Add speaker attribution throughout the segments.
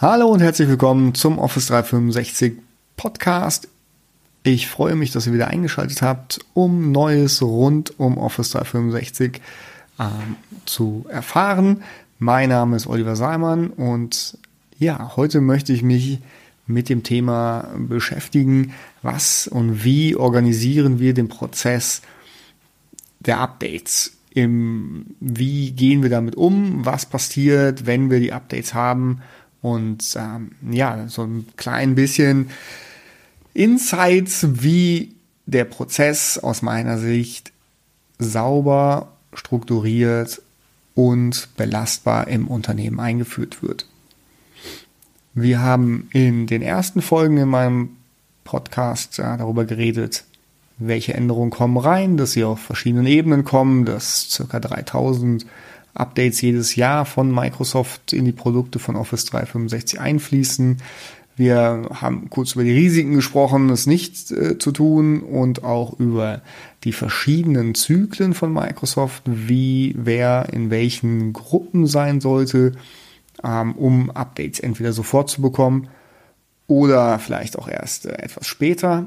Speaker 1: Hallo und herzlich willkommen zum Office 365 Podcast. Ich freue mich, dass ihr wieder eingeschaltet habt, um Neues rund um Office 365 ähm, zu erfahren. Mein Name ist Oliver Seimann und ja, heute möchte ich mich mit dem Thema beschäftigen, was und wie organisieren wir den Prozess der Updates. Im, wie gehen wir damit um? Was passiert, wenn wir die Updates haben? Und ähm, ja, so ein klein bisschen Insights, wie der Prozess aus meiner Sicht sauber, strukturiert und belastbar im Unternehmen eingeführt wird. Wir haben in den ersten Folgen in meinem Podcast ja, darüber geredet, welche Änderungen kommen rein, dass sie auf verschiedenen Ebenen kommen, dass circa 3000 Updates jedes Jahr von Microsoft in die Produkte von Office 365 einfließen. Wir haben kurz über die Risiken gesprochen, es nicht äh, zu tun und auch über die verschiedenen Zyklen von Microsoft, wie wer in welchen Gruppen sein sollte, ähm, um Updates entweder sofort zu bekommen oder vielleicht auch erst äh, etwas später.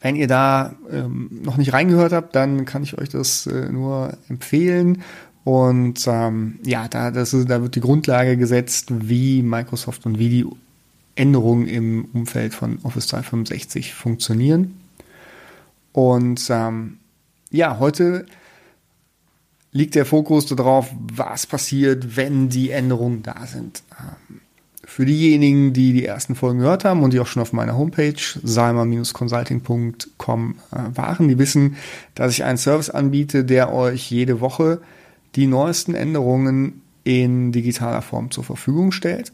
Speaker 1: Wenn ihr da ähm, noch nicht reingehört habt, dann kann ich euch das äh, nur empfehlen. Und ähm, ja, da, das ist, da wird die Grundlage gesetzt, wie Microsoft und wie die Änderungen im Umfeld von Office 365 funktionieren. Und ähm, ja, heute liegt der Fokus darauf, was passiert, wenn die Änderungen da sind. Ähm, für diejenigen, die die ersten Folgen gehört haben und die auch schon auf meiner Homepage salma-consulting.com äh, waren, die wissen, dass ich einen Service anbiete, der euch jede Woche die neuesten Änderungen in digitaler Form zur Verfügung stellt.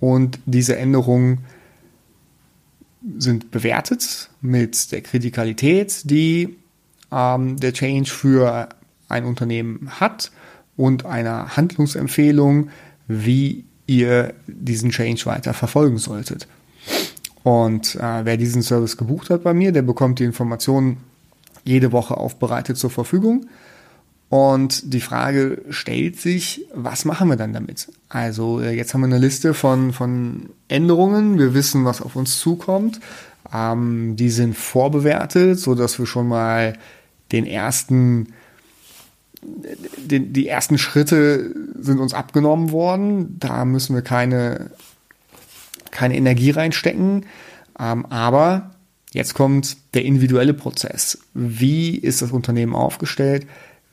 Speaker 1: Und diese Änderungen sind bewertet mit der Kritikalität, die ähm, der Change für ein Unternehmen hat und einer Handlungsempfehlung, wie ihr diesen Change weiter verfolgen solltet. Und äh, wer diesen Service gebucht hat bei mir, der bekommt die Informationen jede Woche aufbereitet zur Verfügung. Und die Frage stellt sich, was machen wir dann damit? Also äh, jetzt haben wir eine Liste von, von Änderungen. Wir wissen, was auf uns zukommt. Ähm, die sind vorbewertet, so dass wir schon mal den ersten, den, die ersten Schritte sind uns abgenommen worden. Da müssen wir keine, keine Energie reinstecken. Ähm, aber jetzt kommt der individuelle Prozess. Wie ist das Unternehmen aufgestellt?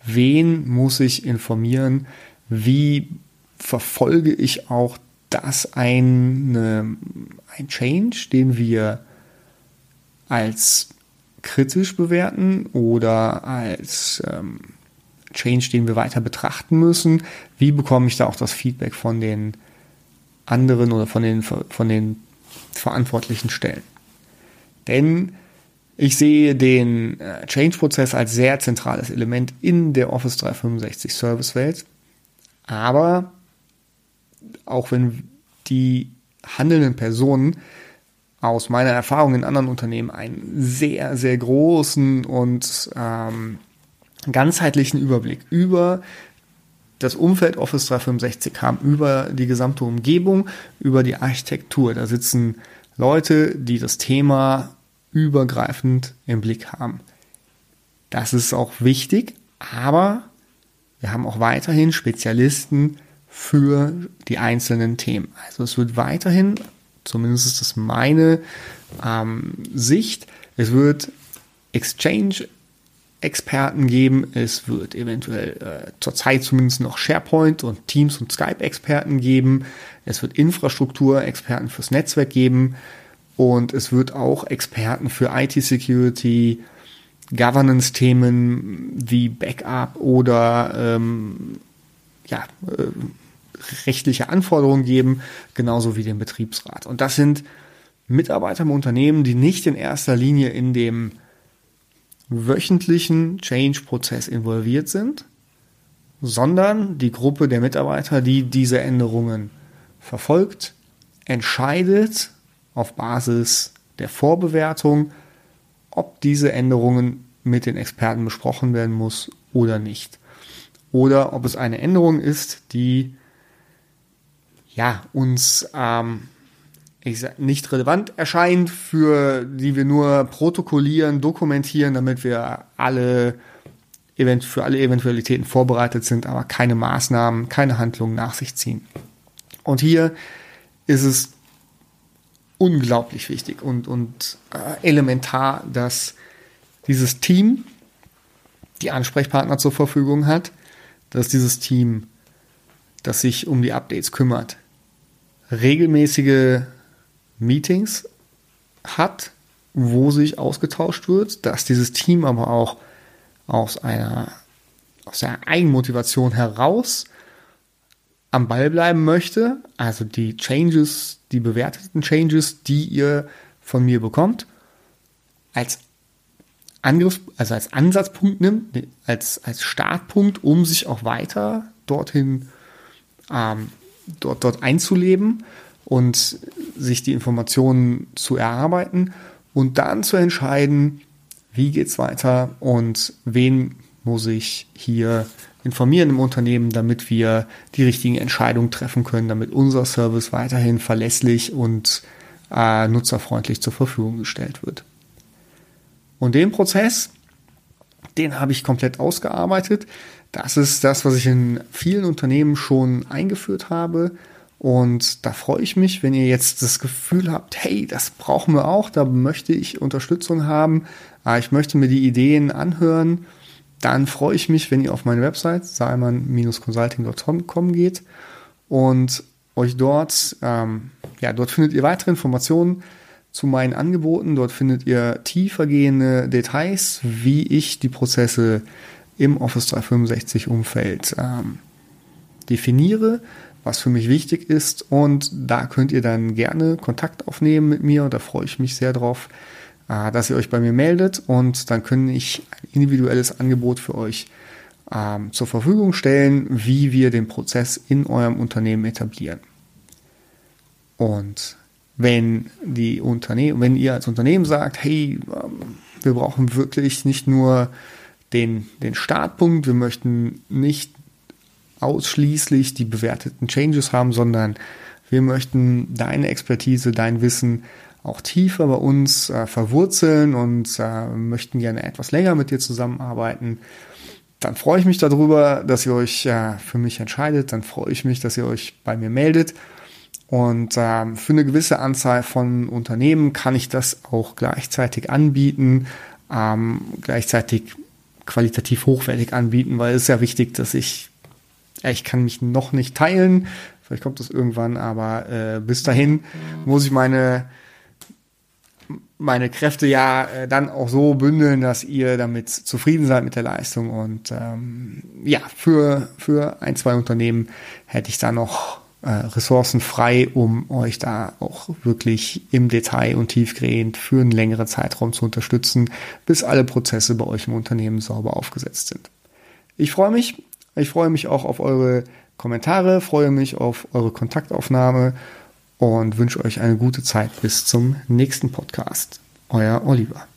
Speaker 1: Wen muss ich informieren, wie verfolge ich auch das eine, ein Change, den wir als kritisch bewerten oder als ähm, Change, den wir weiter betrachten müssen. Wie bekomme ich da auch das Feedback von den anderen oder von den, von den verantwortlichen Stellen? Denn ich sehe den äh, Change-Prozess als sehr zentrales Element in der Office 365 Service-Welt. Aber auch wenn die handelnden Personen aus meiner Erfahrung in anderen Unternehmen einen sehr, sehr großen und ähm, ganzheitlichen Überblick über das Umfeld Office 365 haben, über die gesamte Umgebung, über die Architektur. Da sitzen Leute, die das Thema übergreifend im Blick haben. Das ist auch wichtig, aber wir haben auch weiterhin Spezialisten für die einzelnen Themen. Also es wird weiterhin, zumindest ist das meine ähm, Sicht, es wird Exchange Experten geben, es wird eventuell äh, zurzeit zumindest noch SharePoint und Teams und Skype Experten geben, es wird Infrastruktur Experten fürs Netzwerk geben, und es wird auch Experten für IT-Security, Governance-Themen wie Backup oder ähm, ja, äh, rechtliche Anforderungen geben, genauso wie den Betriebsrat. Und das sind Mitarbeiter im Unternehmen, die nicht in erster Linie in dem wöchentlichen Change-Prozess involviert sind, sondern die Gruppe der Mitarbeiter, die diese Änderungen verfolgt, entscheidet auf Basis der Vorbewertung, ob diese Änderungen mit den Experten besprochen werden muss oder nicht. Oder ob es eine Änderung ist, die ja, uns ähm, ich sag, nicht relevant erscheint, für die wir nur protokollieren, dokumentieren, damit wir alle für alle Eventualitäten vorbereitet sind, aber keine Maßnahmen, keine Handlungen nach sich ziehen. Und hier ist es unglaublich wichtig und, und äh, elementar, dass dieses Team die Ansprechpartner zur Verfügung hat, dass dieses Team, das sich um die Updates kümmert, regelmäßige Meetings hat, wo sich ausgetauscht wird, dass dieses Team aber auch aus einer aus der Eigenmotivation heraus am Ball bleiben möchte, also die Changes, die bewerteten Changes, die ihr von mir bekommt, als Angriff, also als Ansatzpunkt nimmt, als, als Startpunkt, um sich auch weiter dorthin, ähm, dort, dort einzuleben und sich die Informationen zu erarbeiten und dann zu entscheiden, wie geht's weiter und wen muss ich hier informieren im Unternehmen, damit wir die richtigen Entscheidungen treffen können, damit unser Service weiterhin verlässlich und äh, nutzerfreundlich zur Verfügung gestellt wird. Und den Prozess, den habe ich komplett ausgearbeitet. Das ist das, was ich in vielen Unternehmen schon eingeführt habe. Und da freue ich mich, wenn ihr jetzt das Gefühl habt, hey, das brauchen wir auch, da möchte ich Unterstützung haben, ah, ich möchte mir die Ideen anhören, dann freue ich mich, wenn ihr auf meine Website salman-consulting.com geht und euch dort, ähm, ja, dort findet ihr weitere Informationen zu meinen Angeboten. Dort findet ihr tiefergehende Details, wie ich die Prozesse im Office 365 Umfeld ähm, definiere, was für mich wichtig ist. Und da könnt ihr dann gerne Kontakt aufnehmen mit mir. Da freue ich mich sehr drauf, äh, dass ihr euch bei mir meldet. Und dann kann ich ein individuelles Angebot für euch ähm, zur Verfügung stellen, wie wir den Prozess in eurem Unternehmen etablieren. Und wenn die Unternehmen, wenn ihr als Unternehmen sagt, hey, ähm, wir brauchen wirklich nicht nur den, den Startpunkt, wir möchten nicht ausschließlich die bewerteten Changes haben, sondern wir möchten deine Expertise, dein Wissen auch tiefer bei uns äh, verwurzeln und äh, möchten gerne etwas länger mit dir zusammenarbeiten. Dann freue ich mich darüber, dass ihr euch äh, für mich entscheidet. Dann freue ich mich, dass ihr euch bei mir meldet. Und ähm, für eine gewisse Anzahl von Unternehmen kann ich das auch gleichzeitig anbieten, ähm, gleichzeitig qualitativ hochwertig anbieten, weil es ist ja wichtig, dass ich ich kann mich noch nicht teilen, vielleicht kommt das irgendwann, aber äh, bis dahin muss ich meine meine Kräfte ja äh, dann auch so bündeln, dass ihr damit zufrieden seid mit der Leistung. Und ähm, ja, für, für ein, zwei Unternehmen hätte ich da noch äh, Ressourcen frei, um euch da auch wirklich im Detail und tiefgehend für einen längeren Zeitraum zu unterstützen, bis alle Prozesse bei euch im Unternehmen sauber aufgesetzt sind. Ich freue mich ich freue mich auch auf eure Kommentare, freue mich auf eure Kontaktaufnahme und wünsche euch eine gute Zeit bis zum nächsten Podcast. Euer Oliver.